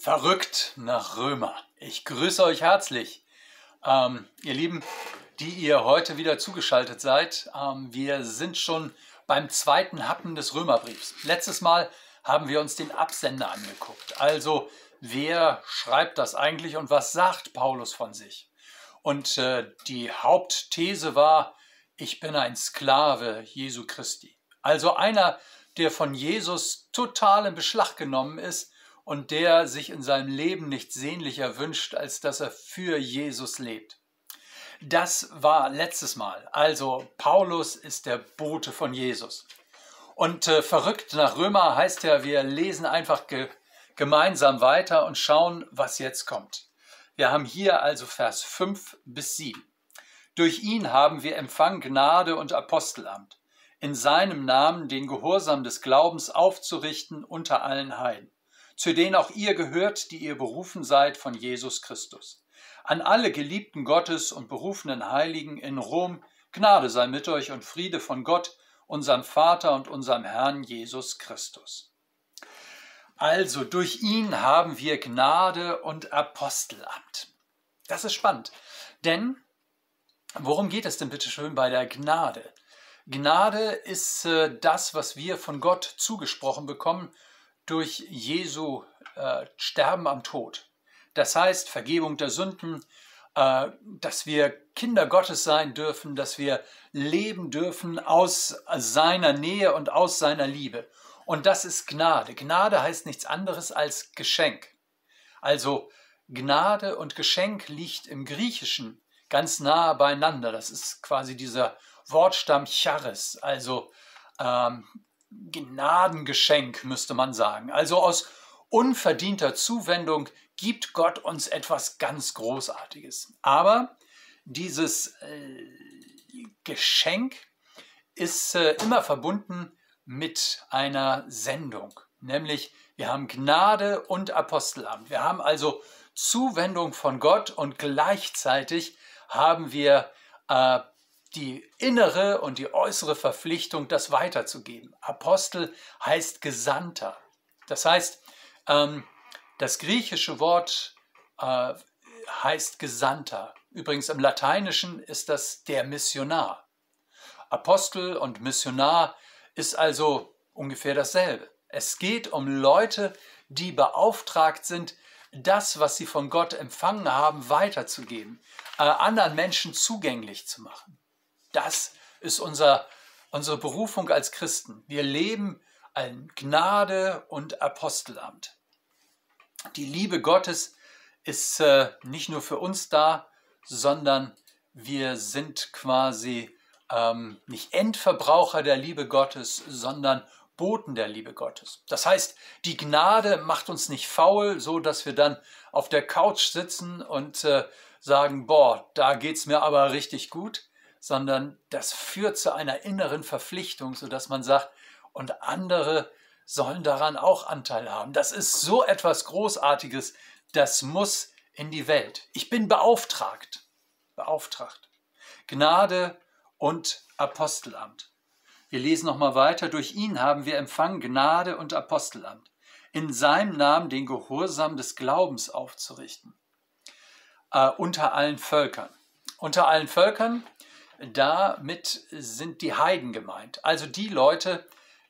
Verrückt nach Römer. Ich grüße euch herzlich. Ähm, ihr Lieben, die ihr heute wieder zugeschaltet seid, ähm, wir sind schon beim zweiten Happen des Römerbriefs. Letztes Mal haben wir uns den Absender angeguckt. Also, wer schreibt das eigentlich und was sagt Paulus von sich? Und äh, die Hauptthese war, ich bin ein Sklave Jesu Christi. Also einer, der von Jesus total in Beschlag genommen ist und der sich in seinem Leben nichts sehnlicher wünscht, als dass er für Jesus lebt. Das war letztes Mal. Also Paulus ist der Bote von Jesus. Und äh, verrückt nach Römer heißt ja, wir lesen einfach ge gemeinsam weiter und schauen, was jetzt kommt. Wir haben hier also Vers 5 bis 7. Durch ihn haben wir empfangen Gnade und Apostelamt, in seinem Namen den Gehorsam des Glaubens aufzurichten unter allen Heiden zu denen auch ihr gehört, die ihr berufen seid von Jesus Christus. An alle Geliebten Gottes und berufenen Heiligen in Rom, Gnade sei mit euch und Friede von Gott, unserem Vater und unserem Herrn Jesus Christus. Also durch ihn haben wir Gnade und Apostelamt. Das ist spannend, denn worum geht es denn bitte schön bei der Gnade? Gnade ist äh, das, was wir von Gott zugesprochen bekommen durch Jesu äh, Sterben am Tod. Das heißt Vergebung der Sünden, äh, dass wir Kinder Gottes sein dürfen, dass wir leben dürfen aus seiner Nähe und aus seiner Liebe. Und das ist Gnade. Gnade heißt nichts anderes als Geschenk. Also Gnade und Geschenk liegt im Griechischen ganz nahe beieinander. Das ist quasi dieser Wortstamm Charis, also ähm, Gnadengeschenk, müsste man sagen. Also aus unverdienter Zuwendung gibt Gott uns etwas ganz Großartiges. Aber dieses äh, Geschenk ist äh, immer verbunden mit einer Sendung, nämlich wir haben Gnade und Apostelamt. Wir haben also Zuwendung von Gott und gleichzeitig haben wir äh, die innere und die äußere Verpflichtung, das weiterzugeben. Apostel heißt Gesandter. Das heißt, ähm, das griechische Wort äh, heißt Gesandter. Übrigens im Lateinischen ist das der Missionar. Apostel und Missionar ist also ungefähr dasselbe. Es geht um Leute, die beauftragt sind, das, was sie von Gott empfangen haben, weiterzugeben, äh, anderen Menschen zugänglich zu machen. Das ist unser, unsere Berufung als Christen. Wir leben ein Gnade und Apostelamt. Die Liebe Gottes ist äh, nicht nur für uns da, sondern wir sind quasi ähm, nicht Endverbraucher der Liebe Gottes, sondern Boten der Liebe Gottes. Das heißt, die Gnade macht uns nicht faul, so dass wir dann auf der Couch sitzen und äh, sagen, boah, da geht's mir aber richtig gut, sondern das führt zu einer inneren Verpflichtung, sodass man sagt, und andere sollen daran auch Anteil haben. Das ist so etwas Großartiges, das muss in die Welt. Ich bin beauftragt, beauftragt. Gnade und Apostelamt. Wir lesen nochmal weiter. Durch ihn haben wir empfangen Gnade und Apostelamt, in seinem Namen den Gehorsam des Glaubens aufzurichten. Äh, unter allen Völkern. Unter allen Völkern damit sind die Heiden gemeint, also die Leute,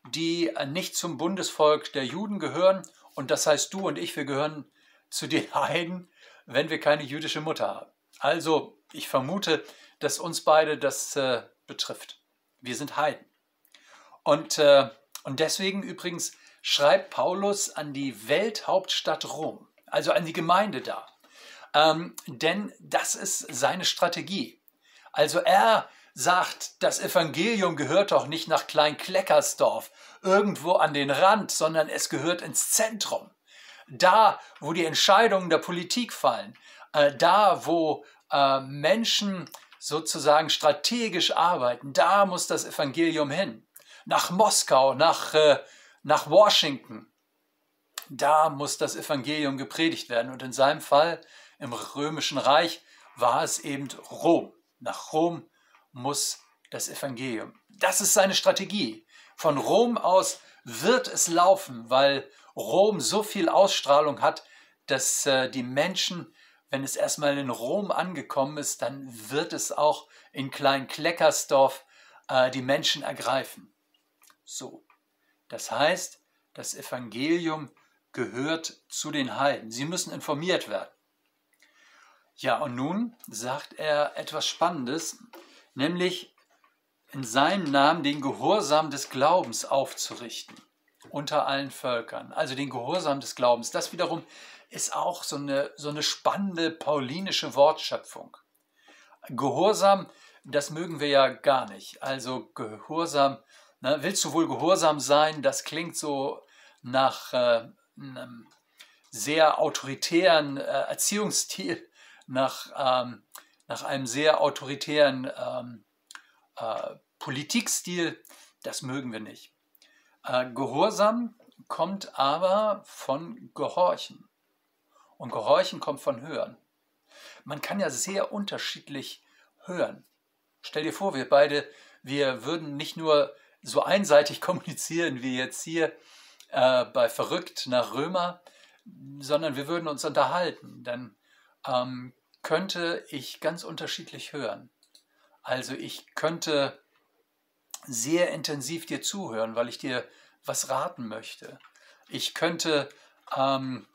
die nicht zum Bundesvolk der Juden gehören. Und das heißt, du und ich, wir gehören zu den Heiden, wenn wir keine jüdische Mutter haben. Also, ich vermute, dass uns beide das äh, betrifft. Wir sind Heiden. Und, äh, und deswegen übrigens schreibt Paulus an die Welthauptstadt Rom, also an die Gemeinde da. Ähm, denn das ist seine Strategie. Also er sagt, das Evangelium gehört doch nicht nach Klein-Kleckersdorf, irgendwo an den Rand, sondern es gehört ins Zentrum. Da, wo die Entscheidungen der Politik fallen, äh, da, wo äh, Menschen sozusagen strategisch arbeiten, da muss das Evangelium hin. Nach Moskau, nach, äh, nach Washington, da muss das Evangelium gepredigt werden. Und in seinem Fall im römischen Reich war es eben Rom. Nach Rom muss das Evangelium. Das ist seine Strategie. Von Rom aus wird es laufen, weil Rom so viel Ausstrahlung hat, dass äh, die Menschen, wenn es erstmal in Rom angekommen ist, dann wird es auch in Klein-Kleckersdorf äh, die Menschen ergreifen. So, das heißt, das Evangelium gehört zu den Heiden. Sie müssen informiert werden. Ja, und nun sagt er etwas Spannendes, nämlich in seinem Namen den Gehorsam des Glaubens aufzurichten unter allen Völkern. Also den Gehorsam des Glaubens. Das wiederum ist auch so eine, so eine spannende paulinische Wortschöpfung. Gehorsam, das mögen wir ja gar nicht. Also Gehorsam, ne, willst du wohl gehorsam sein? Das klingt so nach äh, einem sehr autoritären äh, Erziehungsstil, nach, ähm, nach einem sehr autoritären ähm, äh, Politikstil. Das mögen wir nicht. Äh, Gehorsam kommt aber von Gehorchen. Und Gehorchen kommt von Hören. Man kann ja sehr unterschiedlich hören. Stell dir vor, wir beide, wir würden nicht nur so einseitig kommunizieren wie jetzt hier äh, bei Verrückt nach Römer, sondern wir würden uns unterhalten. Dann ähm, könnte ich ganz unterschiedlich hören. Also ich könnte sehr intensiv dir zuhören, weil ich dir was raten möchte. Ich könnte ähm,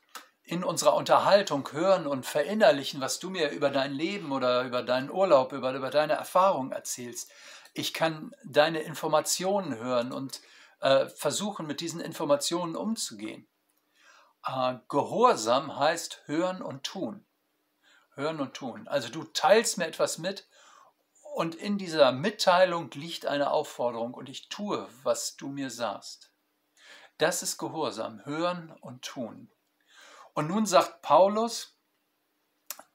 in unserer Unterhaltung hören und verinnerlichen, was du mir über dein Leben oder über deinen Urlaub, über, über deine Erfahrungen erzählst. Ich kann deine Informationen hören und äh, versuchen, mit diesen Informationen umzugehen. Äh, Gehorsam heißt hören und tun. Hören und tun. Also du teilst mir etwas mit und in dieser Mitteilung liegt eine Aufforderung und ich tue, was du mir sagst. Das ist Gehorsam, hören und tun. Und nun sagt Paulus,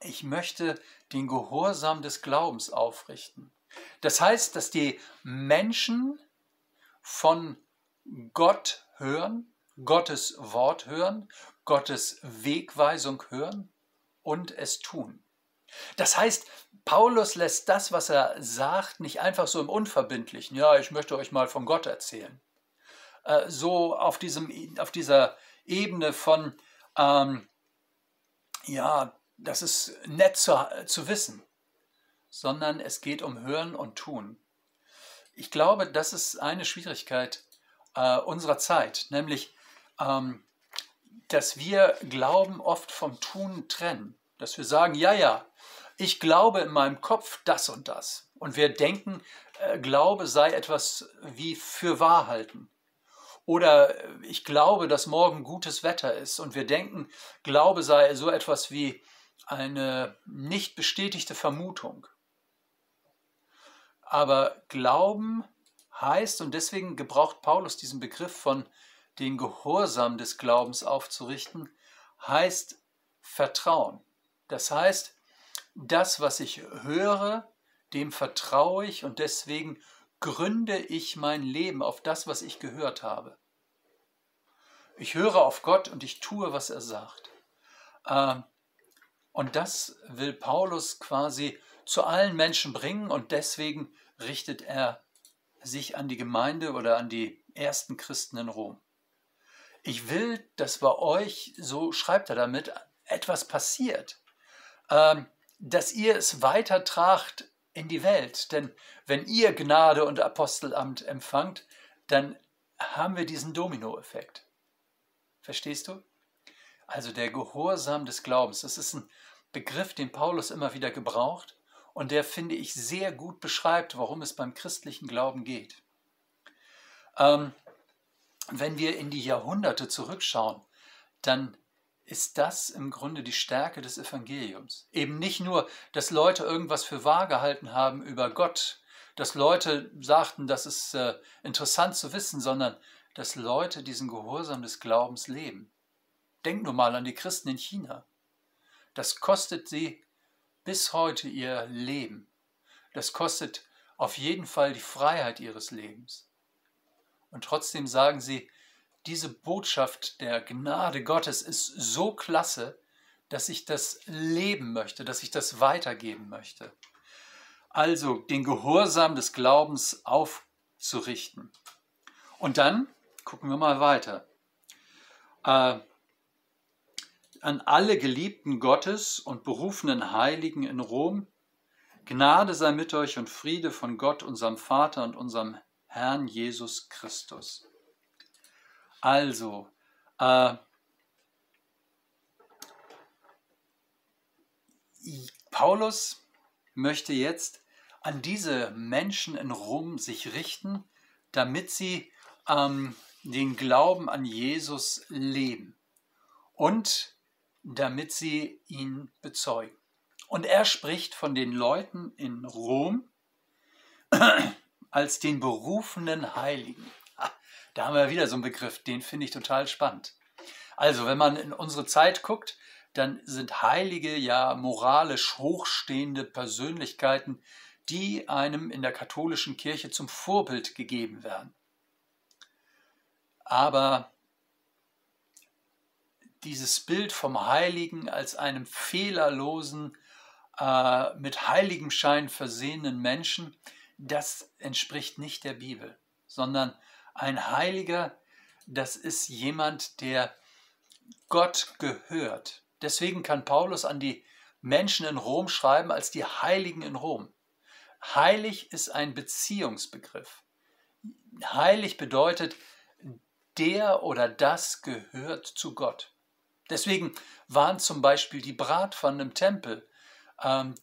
ich möchte den Gehorsam des Glaubens aufrichten. Das heißt, dass die Menschen von Gott hören, Gottes Wort hören, Gottes Wegweisung hören und es tun. Das heißt, Paulus lässt das, was er sagt, nicht einfach so im Unverbindlichen, ja, ich möchte euch mal von Gott erzählen. Äh, so auf, diesem, auf dieser Ebene von, ähm, ja, das ist nett zu, zu wissen, sondern es geht um Hören und Tun. Ich glaube, das ist eine Schwierigkeit äh, unserer Zeit, nämlich, ähm, dass wir Glauben oft vom Tun trennen. Dass wir sagen, ja, ja, ich glaube in meinem Kopf das und das. Und wir denken, äh, Glaube sei etwas wie für wahr halten. Oder äh, ich glaube, dass morgen gutes Wetter ist. Und wir denken, Glaube sei so etwas wie eine nicht bestätigte Vermutung. Aber Glauben heißt, und deswegen gebraucht Paulus diesen Begriff von den Gehorsam des Glaubens aufzurichten, heißt Vertrauen. Das heißt, das, was ich höre, dem vertraue ich und deswegen gründe ich mein Leben auf das, was ich gehört habe. Ich höre auf Gott und ich tue, was er sagt. Ähm, und das will Paulus quasi zu allen Menschen bringen und deswegen richtet er sich an die Gemeinde oder an die ersten Christen in Rom. Ich will, dass bei euch, so schreibt er damit, etwas passiert. Ähm, dass ihr es weitertragt in die Welt. Denn wenn ihr Gnade und Apostelamt empfangt, dann haben wir diesen Dominoeffekt. Verstehst du? Also der Gehorsam des Glaubens, das ist ein Begriff, den Paulus immer wieder gebraucht und der, finde ich, sehr gut beschreibt, warum es beim christlichen Glauben geht. Ähm, wenn wir in die Jahrhunderte zurückschauen, dann ist das im Grunde die Stärke des Evangeliums. Eben nicht nur, dass Leute irgendwas für wahr gehalten haben über Gott, dass Leute sagten, das ist äh, interessant zu wissen, sondern dass Leute diesen Gehorsam des Glaubens leben. Denk nur mal an die Christen in China. Das kostet sie bis heute ihr Leben. Das kostet auf jeden Fall die Freiheit ihres Lebens. Und trotzdem sagen sie, diese Botschaft der Gnade Gottes ist so klasse, dass ich das leben möchte, dass ich das weitergeben möchte. Also den Gehorsam des Glaubens aufzurichten. Und dann gucken wir mal weiter. Äh, an alle Geliebten Gottes und berufenen Heiligen in Rom, Gnade sei mit euch und Friede von Gott, unserem Vater und unserem Herrn Jesus Christus. Also, äh, Paulus möchte jetzt an diese Menschen in Rom sich richten, damit sie ähm, den Glauben an Jesus leben und damit sie ihn bezeugen. Und er spricht von den Leuten in Rom als den berufenen Heiligen. Da haben wir wieder so einen Begriff, den finde ich total spannend. Also, wenn man in unsere Zeit guckt, dann sind Heilige ja moralisch hochstehende Persönlichkeiten, die einem in der katholischen Kirche zum Vorbild gegeben werden. Aber dieses Bild vom Heiligen als einem fehlerlosen, äh, mit Heiligenschein versehenen Menschen, das entspricht nicht der Bibel, sondern ein Heiliger, das ist jemand, der Gott gehört. Deswegen kann Paulus an die Menschen in Rom schreiben als die Heiligen in Rom. Heilig ist ein Beziehungsbegriff. Heilig bedeutet, der oder das gehört zu Gott. Deswegen waren zum Beispiel die Bratpfannen im Tempel,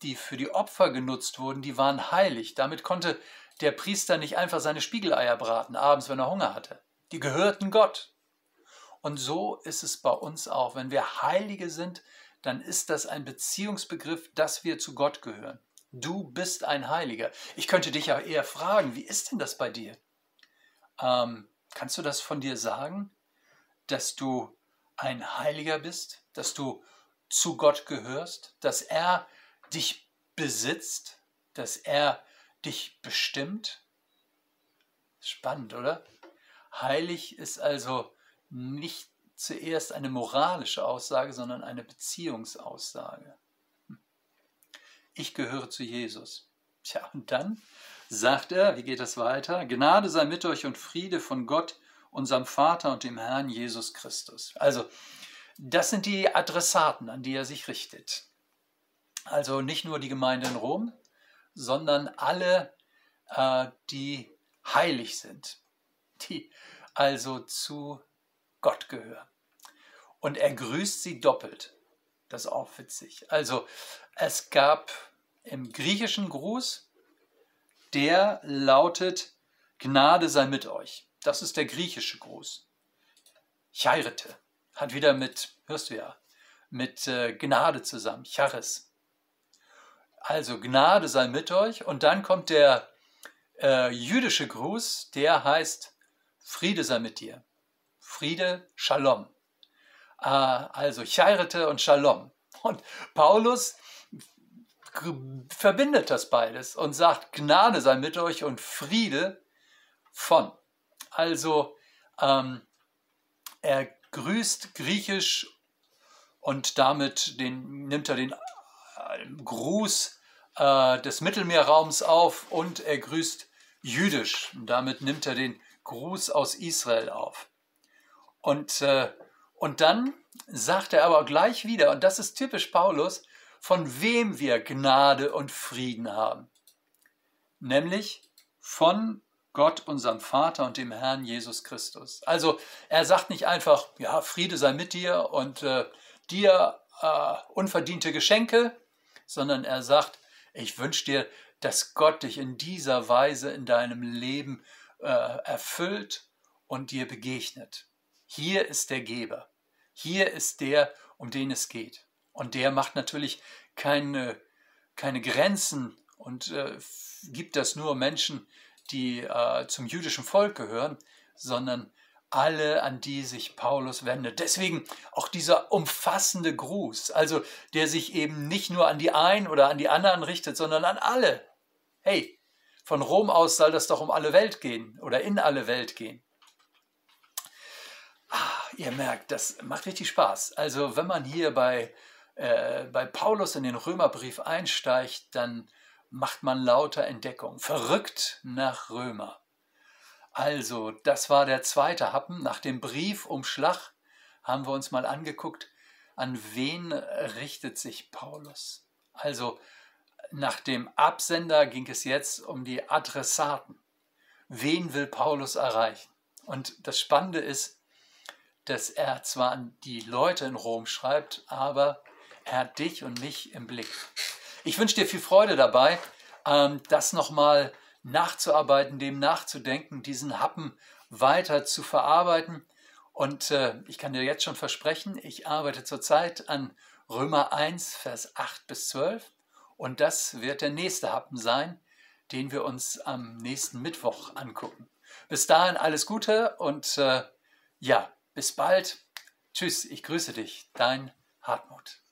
die für die Opfer genutzt wurden, die waren heilig. Damit konnte der Priester nicht einfach seine Spiegeleier braten, abends, wenn er Hunger hatte. Die gehörten Gott. Und so ist es bei uns auch. Wenn wir Heilige sind, dann ist das ein Beziehungsbegriff, dass wir zu Gott gehören. Du bist ein Heiliger. Ich könnte dich ja eher fragen, wie ist denn das bei dir? Ähm, kannst du das von dir sagen, dass du ein Heiliger bist, dass du zu Gott gehörst, dass er dich besitzt, dass er dich bestimmt? Spannend, oder? Heilig ist also nicht zuerst eine moralische Aussage, sondern eine Beziehungsaussage. Hm. Ich gehöre zu Jesus. Tja, und dann sagt er, wie geht das weiter? Gnade sei mit euch und Friede von Gott, unserem Vater und dem Herrn Jesus Christus. Also, das sind die Adressaten, an die er sich richtet. Also nicht nur die Gemeinde in Rom, sondern alle, äh, die heilig sind, die also zu Gott gehören. Und er grüßt sie doppelt. Das ist auch witzig. Also es gab im griechischen Gruß, der lautet, Gnade sei mit euch. Das ist der griechische Gruß. Chairete hat wieder mit, hörst du ja, mit äh, Gnade zusammen. Charis. Also Gnade sei mit euch. Und dann kommt der äh, jüdische Gruß, der heißt Friede sei mit dir. Friede, Shalom. Äh, also Chairete und Shalom. Und Paulus verbindet das beides und sagt, Gnade sei mit euch und Friede von. Also ähm, er grüßt griechisch und damit den, nimmt er den äh, Gruß äh, des Mittelmeerraums auf und er grüßt jüdisch. Und damit nimmt er den Gruß aus Israel auf. Und, äh, und dann sagt er aber gleich wieder, und das ist typisch Paulus, von wem wir Gnade und Frieden haben. Nämlich von Gott, unserem Vater und dem Herrn Jesus Christus. Also er sagt nicht einfach, ja, Friede sei mit dir und äh, dir äh, unverdiente Geschenke, sondern er sagt, ich wünsche dir, dass Gott dich in dieser Weise in deinem Leben äh, erfüllt und dir begegnet. Hier ist der Geber. Hier ist der, um den es geht. Und der macht natürlich keine, keine Grenzen und äh, gibt das nur Menschen, die äh, zum jüdischen Volk gehören, sondern alle, an die sich Paulus wendet. Deswegen auch dieser umfassende Gruß, also der sich eben nicht nur an die einen oder an die anderen richtet, sondern an alle. Hey, von Rom aus soll das doch um alle Welt gehen oder in alle Welt gehen. Ah, ihr merkt, das macht richtig Spaß. Also wenn man hier bei, äh, bei Paulus in den Römerbrief einsteigt, dann macht man lauter Entdeckung. Verrückt nach Römer. Also, das war der zweite Happen. Nach dem Briefumschlag haben wir uns mal angeguckt, an wen richtet sich Paulus? Also nach dem Absender ging es jetzt um die Adressaten. Wen will Paulus erreichen? Und das Spannende ist, dass er zwar an die Leute in Rom schreibt, aber er hat dich und mich im Blick. Ich wünsche dir viel Freude dabei, ähm, das nochmal nachzuarbeiten, dem nachzudenken, diesen Happen weiter zu verarbeiten. Und äh, ich kann dir jetzt schon versprechen, ich arbeite zurzeit an Römer 1, Vers 8 bis 12. Und das wird der nächste Happen sein, den wir uns am nächsten Mittwoch angucken. Bis dahin alles Gute und äh, ja, bis bald. Tschüss, ich grüße dich, dein Hartmut.